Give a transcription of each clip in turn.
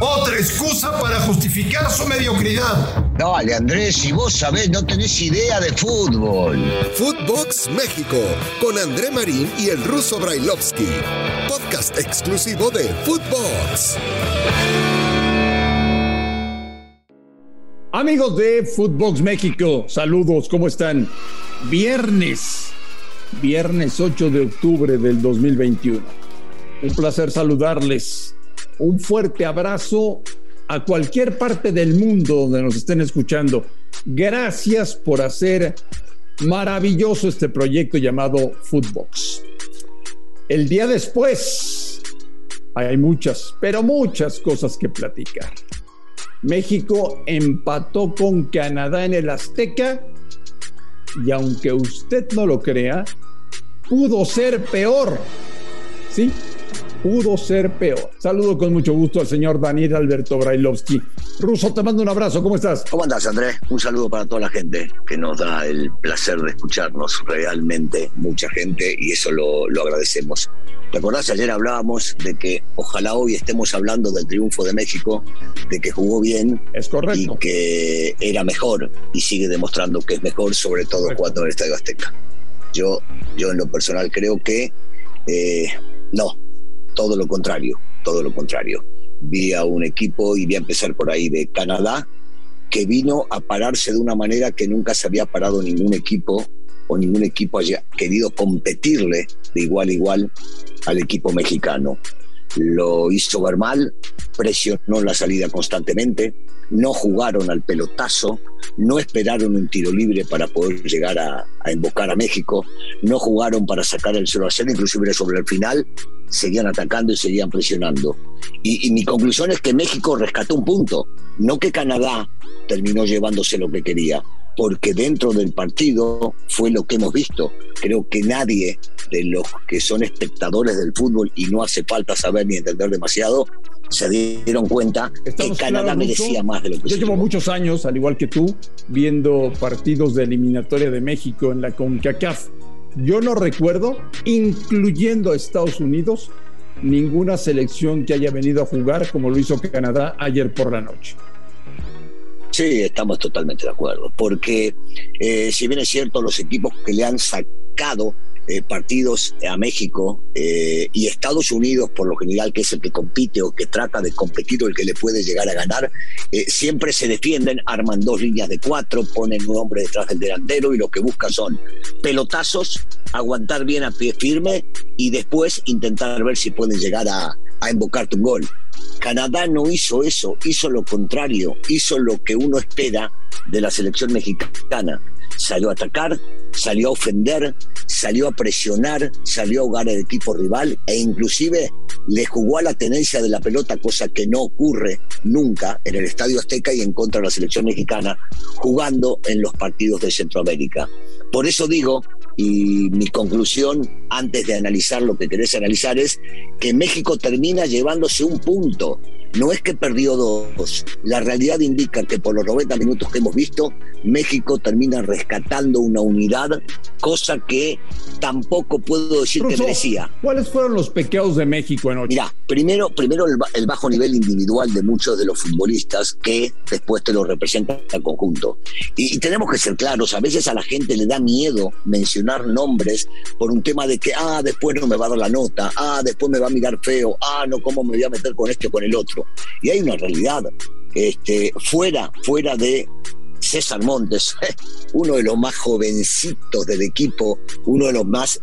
Otra excusa para justificar su mediocridad. Dale, Andrés, si vos sabés, no tenés idea de fútbol. Footbox México, con André Marín y el ruso Brailovsky. Podcast exclusivo de Footbox. Amigos de Footbox México, saludos, ¿cómo están? Viernes, viernes 8 de octubre del 2021. Un placer saludarles. Un fuerte abrazo a cualquier parte del mundo donde nos estén escuchando. Gracias por hacer maravilloso este proyecto llamado Footbox. El día después hay muchas, pero muchas cosas que platicar. México empató con Canadá en el Azteca y aunque usted no lo crea, pudo ser peor. ¿Sí? Pudo ser peor. Saludo con mucho gusto al señor Daniel Alberto Brailovsky. Ruso, te mando un abrazo. ¿Cómo estás? ¿Cómo andás, Andrés? Un saludo para toda la gente que nos da el placer de escucharnos. Realmente mucha gente y eso lo, lo agradecemos. ¿Te acordás? Ayer hablábamos de que ojalá hoy estemos hablando del triunfo de México, de que jugó bien. Es correcto. Y que era mejor y sigue demostrando que es mejor, sobre todo cuando en el Estadio Azteca. Yo, yo en lo personal creo que eh, no, todo lo contrario, todo lo contrario. Vi a un equipo y voy a empezar por ahí de Canadá que vino a pararse de una manera que nunca se había parado ningún equipo o ningún equipo haya querido competirle de igual a igual al equipo mexicano. Lo hizo ver mal, presionó la salida constantemente, no jugaron al pelotazo, no esperaron un tiro libre para poder llegar a, embocar a México, no jugaron para sacar el 0 a 0, inclusive sobre el final seguían atacando y seguían presionando. Y, mi conclusión es que México rescató un punto, no que Canadá terminó llevándose lo que quería, porque dentro del partido fue lo que hemos visto. Creo que nadie de los que son espectadores del fútbol y no hace falta saber ni entender demasiado, se dieron cuenta Estamos que Canadá claro, merecía más de lo que Yo llevo muchos años, al igual que tú, viendo partidos de eliminatoria de México en la CONCACAF. Yo no recuerdo, incluyendo a Estados Unidos, ninguna selección que haya venido a jugar como lo hizo Canadá ayer por la noche. Sí, estamos totalmente de acuerdo, porque eh, si bien es cierto, los equipos que le han sacado eh, partidos a México eh, y Estados Unidos, por lo general, que es el que compite o que trata de competir o el que le puede llegar a ganar, eh, siempre se defienden, arman dos líneas de cuatro, ponen un hombre detrás del delantero y lo que buscan son pelotazos, aguantar bien a pie firme y después intentar ver si pueden llegar a, a embocarte un gol. Canadá no hizo eso, hizo lo contrario, hizo lo que uno espera de la selección mexicana. Salió a atacar, salió a ofender, salió a presionar, salió a ahogar al equipo rival e inclusive le jugó a la tenencia de la pelota, cosa que no ocurre nunca en el Estadio Azteca y en contra de la selección mexicana, jugando en los partidos de Centroamérica. Por eso digo, y mi conclusión antes de analizar lo que querés analizar es que México termina llevándose un punto. No es que perdió dos. La realidad indica que por los 90 minutos que hemos visto, México termina rescatando una unidad, cosa que tampoco puedo decir que merecía. ¿Cuáles fueron los pecados de México anoche? Mira, primero, primero el bajo nivel individual de muchos de los futbolistas que después te lo representan al conjunto. Y, y tenemos que ser claros, a veces a la gente le da miedo mencionar nombres por un tema de que, ah, después no me va a dar la nota, ah, después me va a mirar feo, ah, no, cómo me voy a meter con este o con el otro. Y hay una realidad, este, fuera, fuera de César Montes, uno de los más jovencitos del equipo, uno de los más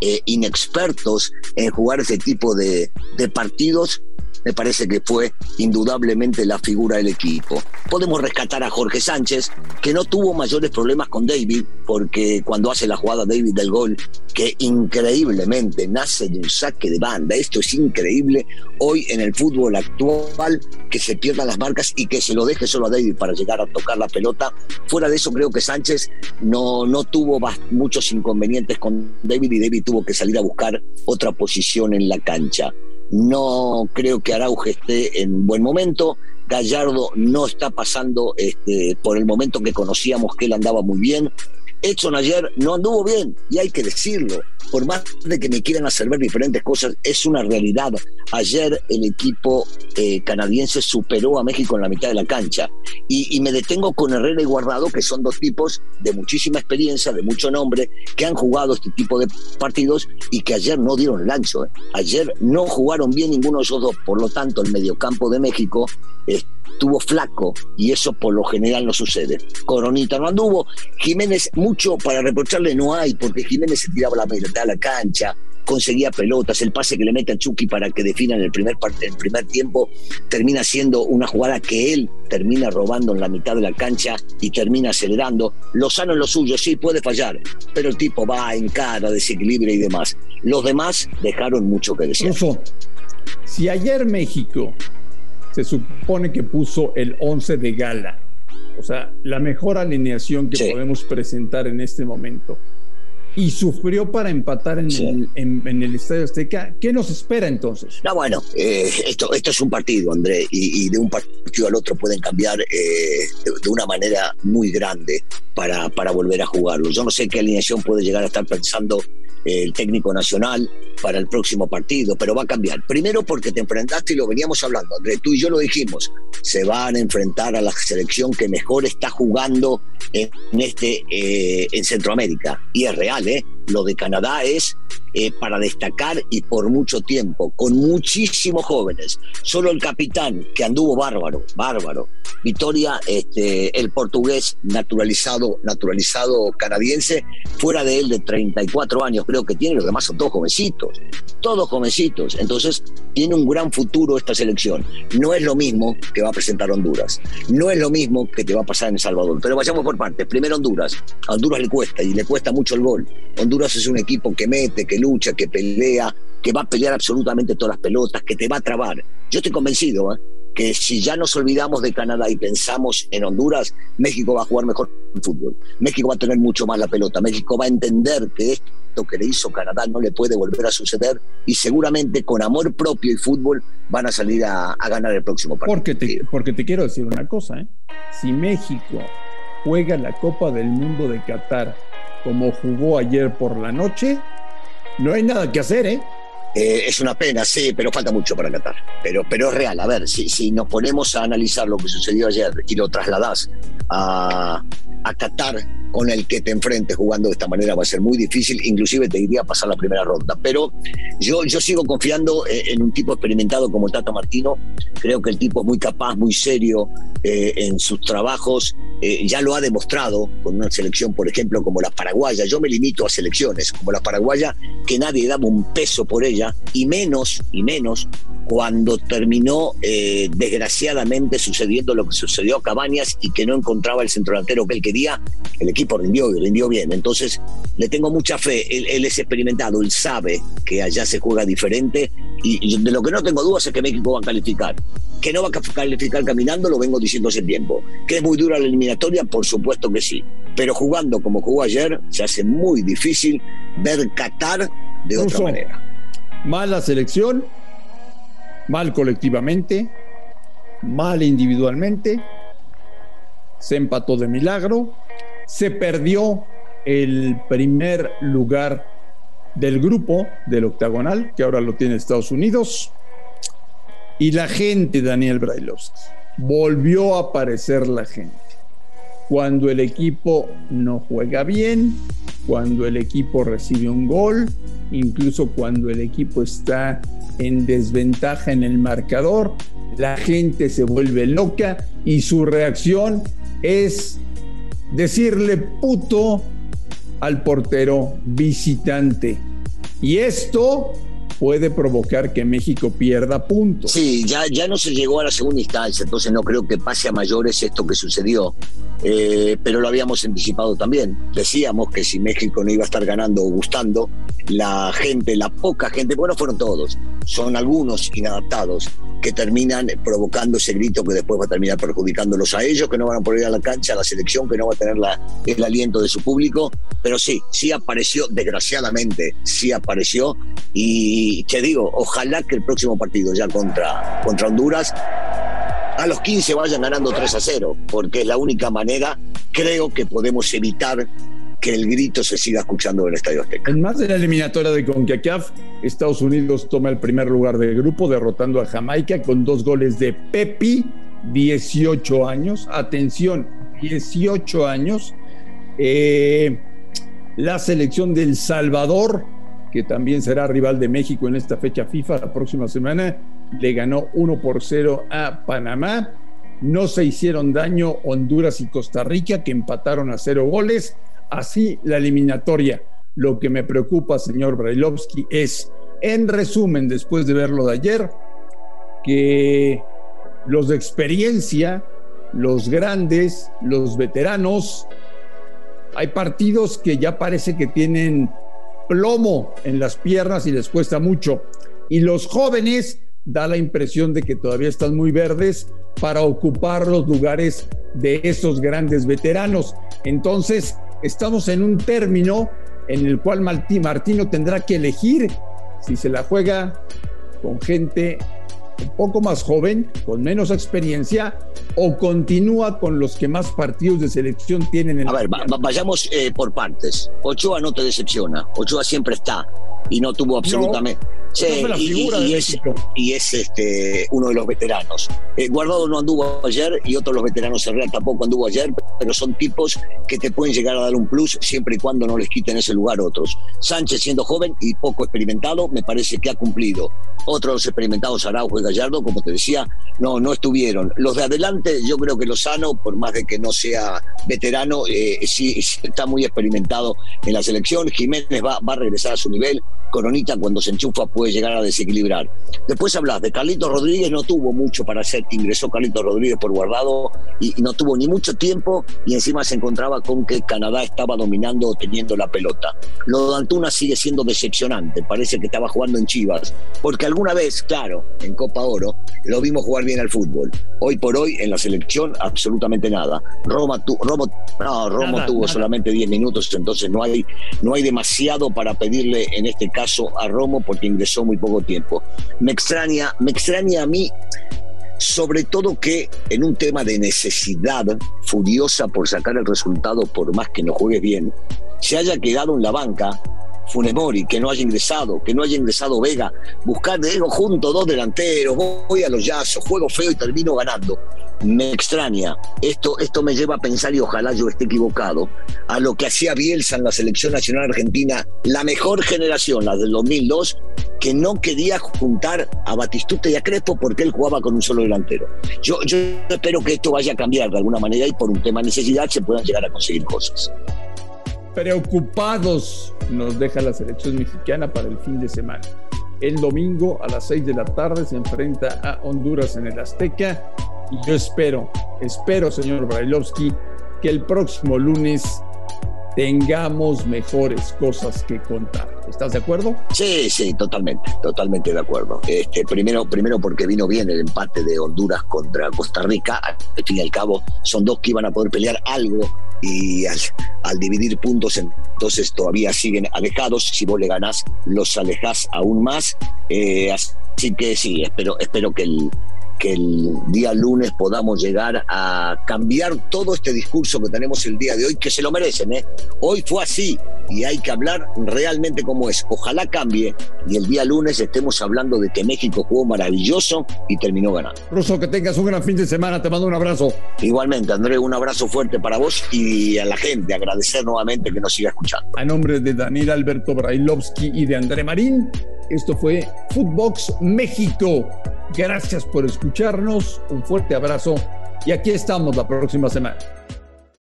eh, inexpertos en jugar ese tipo de, de partidos, me parece que fue indudablemente la figura del equipo. Podemos rescatar a Jorge Sánchez, que no tuvo mayores problemas con David, porque cuando hace la jugada David del gol, que increíblemente nace de un saque de banda, esto es increíble hoy en el fútbol actual, que se pierdan las marcas y que se lo deje solo a David para llegar a tocar la pelota. Fuera de eso, creo que Sánchez no, no tuvo muchos inconvenientes con David y David tuvo que salir a buscar otra posición en la cancha. No creo que Araujo esté en buen momento. Gallardo no está pasando este, por el momento que conocíamos que él andaba muy bien. Edson ayer no anduvo bien y hay que decirlo. Por más de que me quieran hacer ver diferentes cosas, es una realidad. Ayer el equipo eh, canadiense superó a México en la mitad de la cancha. Y, y, me detengo con Herrera y Guardado, que son dos tipos de muchísima experiencia, de mucho nombre, que han jugado este tipo de partidos y que ayer no dieron el ancho. ¿eh? Ayer no jugaron bien ninguno de esos dos. Por lo tanto, el mediocampo de México estuvo flaco y eso por lo general no sucede. Coronita no anduvo. Jiménez, mucho para reprocharle no hay, porque Jiménez se tiraba la mitad a la cancha, conseguía pelotas, el pase que le mete a Chucky para que defina en el primer, el primer tiempo termina siendo una jugada que él termina robando en la mitad de la cancha y termina acelerando. Lozano en lo suyo, sí, puede fallar, pero el tipo va en cara, desequilibra y demás. Los demás dejaron mucho que decir. si ayer México se supone que puso el 11 de gala, o sea, la mejor alineación que podemos presentar en este momento y sufrió para empatar en, el, en, el, Estadio Azteca. ¿Qué nos espera entonces? No, bueno, eh, esto, esto es un partido, André, y, de un partido al otro pueden cambiar eh, de, una manera muy grande para, para volver a jugarlo. Yo no sé qué alineación puede llegar a estar pensando el técnico nacional para el próximo partido, pero va a cambiar. Primero porque te enfrentaste y lo veníamos hablando, André, tú y yo lo dijimos, se van a enfrentar a la selección que mejor está jugando en, este eh, en Centroamérica y es real, ¿eh? Lo de Canadá es eh, para destacar y por mucho tiempo, con muchísimos jóvenes. Solo el capitán, que anduvo bárbaro, bárbaro. Victoria, este, el portugués naturalizado, naturalizado canadiense, fuera de él de 34 años, creo que tiene, los demás son todos todos jovencitos. Entonces, tiene un gran futuro esta selección. No es lo mismo que va a presentar Honduras, no es lo mismo que te va a pasar en El Salvador. Pero vayamos por partes. Primero Honduras. A Honduras le cuesta y le cuesta mucho el gol. Honduras es un equipo que mete, que lucha, que pelea, que va a pelear absolutamente todas las pelotas, que te va a trabar. Yo estoy convencido ¿eh? que si ya nos olvidamos de Canadá y pensamos en Honduras, México va a jugar mejor fútbol. México va a tener mucho más la pelota. México va a entender que esto que le hizo Canadá no le puede volver a suceder y seguramente con amor propio y fútbol van a salir a, ganar el próximo partido. Porque te, porque te quiero decir una cosa, ¿eh? si México juega la Copa del Mundo de Qatar como jugó ayer por la noche, no hay nada que hacer, ¿eh? ¿Eh? es una pena, sí, pero falta mucho para Qatar. Pero, pero es real. A ver, si, si nos ponemos a analizar lo que sucedió ayer y lo trasladás a, a Qatar con el que te enfrentes jugando de esta manera va a ser muy difícil, inclusive te iría a pasar la primera ronda. Pero yo, yo sigo confiando eh, en un tipo experimentado como Tata Martino, creo que el tipo es muy capaz, muy serio eh, en sus trabajos, eh, ya lo ha demostrado con una selección, por ejemplo, como la paraguaya. Yo me limito a selecciones como la paraguaya, que nadie daba un peso por ella, y menos, y menos cuando terminó desgraciadamente sucediendo lo que sucedió a Cabañas y que no encontraba el centro delantero que él quería, el equipo rindió y rindió bien. Entonces, le tengo mucha fe. Él, es experimentado, él sabe que allá se juega diferente y, de lo que no tengo dudas es que México va a calificar. Que no va a calificar caminando, lo vengo diciendo hace tiempo. Que es muy dura la eliminatoria, por supuesto que sí. Pero jugando como jugó ayer, se hace muy difícil ver Qatar de otra manera. Mala selección, mal colectivamente, mal individualmente, se empató de milagro, se perdió el primer lugar del grupo del octagonal, que ahora lo tiene Estados Unidos, y la gente, Daniel Brailovsky, volvió a aparecer la gente. Cuando el equipo no juega bien, cuando el equipo recibe un gol, incluso cuando el equipo está en desventaja en el marcador, la gente se vuelve loca y su reacción es decirle puto al portero visitante. Y esto puede provocar que México pierda puntos. Sí, ya, ya no se llegó a la segunda instancia, entonces no creo que pase a mayores esto que sucedió. Eh, pero lo habíamos anticipado también. Decíamos que si México no iba a estar ganando o gustando, la gente, la poca gente, bueno, fueron todos, son algunos inadaptados que terminan provocando ese grito que después va a terminar perjudicándolos a ellos, que no van a poder ir a la cancha, a la selección, que no va a tener el aliento de su público. Pero sí, sí apareció, desgraciadamente, sí apareció. Y te digo, ojalá que el próximo partido ya contra, contra Honduras a los 15 vayan ganando 3 a 0, porque es la única manera, creo que podemos evitar que el grito se siga escuchando en el Estadio Azteca. En más de la eliminatoria de CONCACAF, Estados Unidos toma el primer lugar del grupo derrotando a Jamaica con dos goles de Pepi, 18 años. Atención, 18 años. Eh, la selección del Salvador, que también será rival de México en esta fecha FIFA la próxima semana, le ganó 1 por 0 a Panamá. No se hicieron daño Honduras y Costa Rica, que empataron a cero goles. Así la eliminatoria. Lo que me preocupa, señor Brailovsky, es, en resumen, después de verlo de ayer, que los de experiencia, los grandes, los veteranos, hay partidos que ya parece que tienen plomo en las piernas y les cuesta mucho. Y los jóvenes da la impresión de que todavía están muy verdes para ocupar los lugares de esos grandes veteranos. Entonces, estamos en un término en el cual Martino tendrá que elegir si se la juega con gente un poco más joven, con menos experiencia, o continúa con los que más partidos de selección tienen. En A ver, vayamos eh, por partes. Ochoa no te decepciona. Ochoa siempre está y no tuvo absolutamente. Sí, y, es, este, uno de los veteranos. Eh, Guardado no anduvo ayer y otros los veteranos Herrera tampoco anduvo ayer, pero son tipos que te pueden llegar a dar un plus siempre y cuando no les quiten ese lugar otros. Sánchez siendo joven y poco experimentado, me parece que ha cumplido. Otros experimentados, Araujo y Gallardo, como te decía, no, no estuvieron. Los de adelante, yo creo que Lozano, por más de que no sea veterano, eh, sí, está muy experimentado en la selección. Jiménez va, va a regresar a su nivel. Coronita cuando se enchufa puede llegar a desequilibrar. Después hablas de Carlitos Rodríguez, no tuvo mucho para hacer, ingresó Carlitos Rodríguez por guardado y, no tuvo ni mucho tiempo y encima se encontraba con que Canadá estaba dominando o teniendo la pelota. Lo de Antuna sigue siendo decepcionante, parece que estaba jugando en Chivas, porque alguna vez, claro, en Copa Oro, lo vimos jugar bien al fútbol. Hoy por hoy en la selección absolutamente nada. Roma, tu, Romo, no, Romo tuvo solamente 10 minutos, entonces no hay, no hay demasiado para pedirle en este caso a Romo porque ingresó muy poco tiempo. Me extraña, me extraña a mí sobre todo que en un tema de necesidad furiosa por sacar el resultado por más que no juegue bien, se haya quedado en la banca Funemori, que no haya ingresado, que no haya ingresado Vega, buscar de ego junto dos delanteros, voy a los yazos, juego feo y termino ganando. Me extraña, esto, esto me lleva a pensar, y ojalá yo esté equivocado, a lo que hacía Bielsa en la selección nacional argentina, la mejor generación, la del 2002, que no quería juntar a Batistuta y a Crespo porque él jugaba con un solo delantero. Yo, yo espero que esto vaya a cambiar de alguna manera y por un tema de necesidad se puedan llegar a conseguir cosas preocupados nos deja la selección mexicana para el fin de semana. El domingo a las 6 de la tarde se enfrenta a Honduras en el Azteca y yo espero, espero, señor Brailovsky, que el próximo lunes tengamos mejores cosas que contar. ¿Estás de acuerdo? Sí, sí, totalmente, totalmente de acuerdo. Este, primero, primero porque vino bien el empate de Honduras contra Costa Rica. Al fin y al cabo, son dos que iban a poder pelear algo y al, dividir puntos entonces todavía siguen alejados. Si vos le ganás, los alejás aún más. Eh, así que sí, espero, espero que el, que el día lunes podamos llegar a cambiar todo este discurso que tenemos el día de hoy, que se lo merecen. ¿eh? Hoy fue así y hay que hablar realmente como es. Ojalá cambie y el día lunes estemos hablando de que México jugó maravilloso y terminó ganando. Ruso, que tengas un gran fin de semana. Te mando un abrazo. Igualmente, André, un abrazo fuerte para vos y a la gente. Agradecer nuevamente que nos siga escuchando. A nombre de Daniel Alberto Brailovsky y de André Marín, esto fue Footbox México. Gracias por escucharnos, un fuerte abrazo y aquí estamos la próxima semana.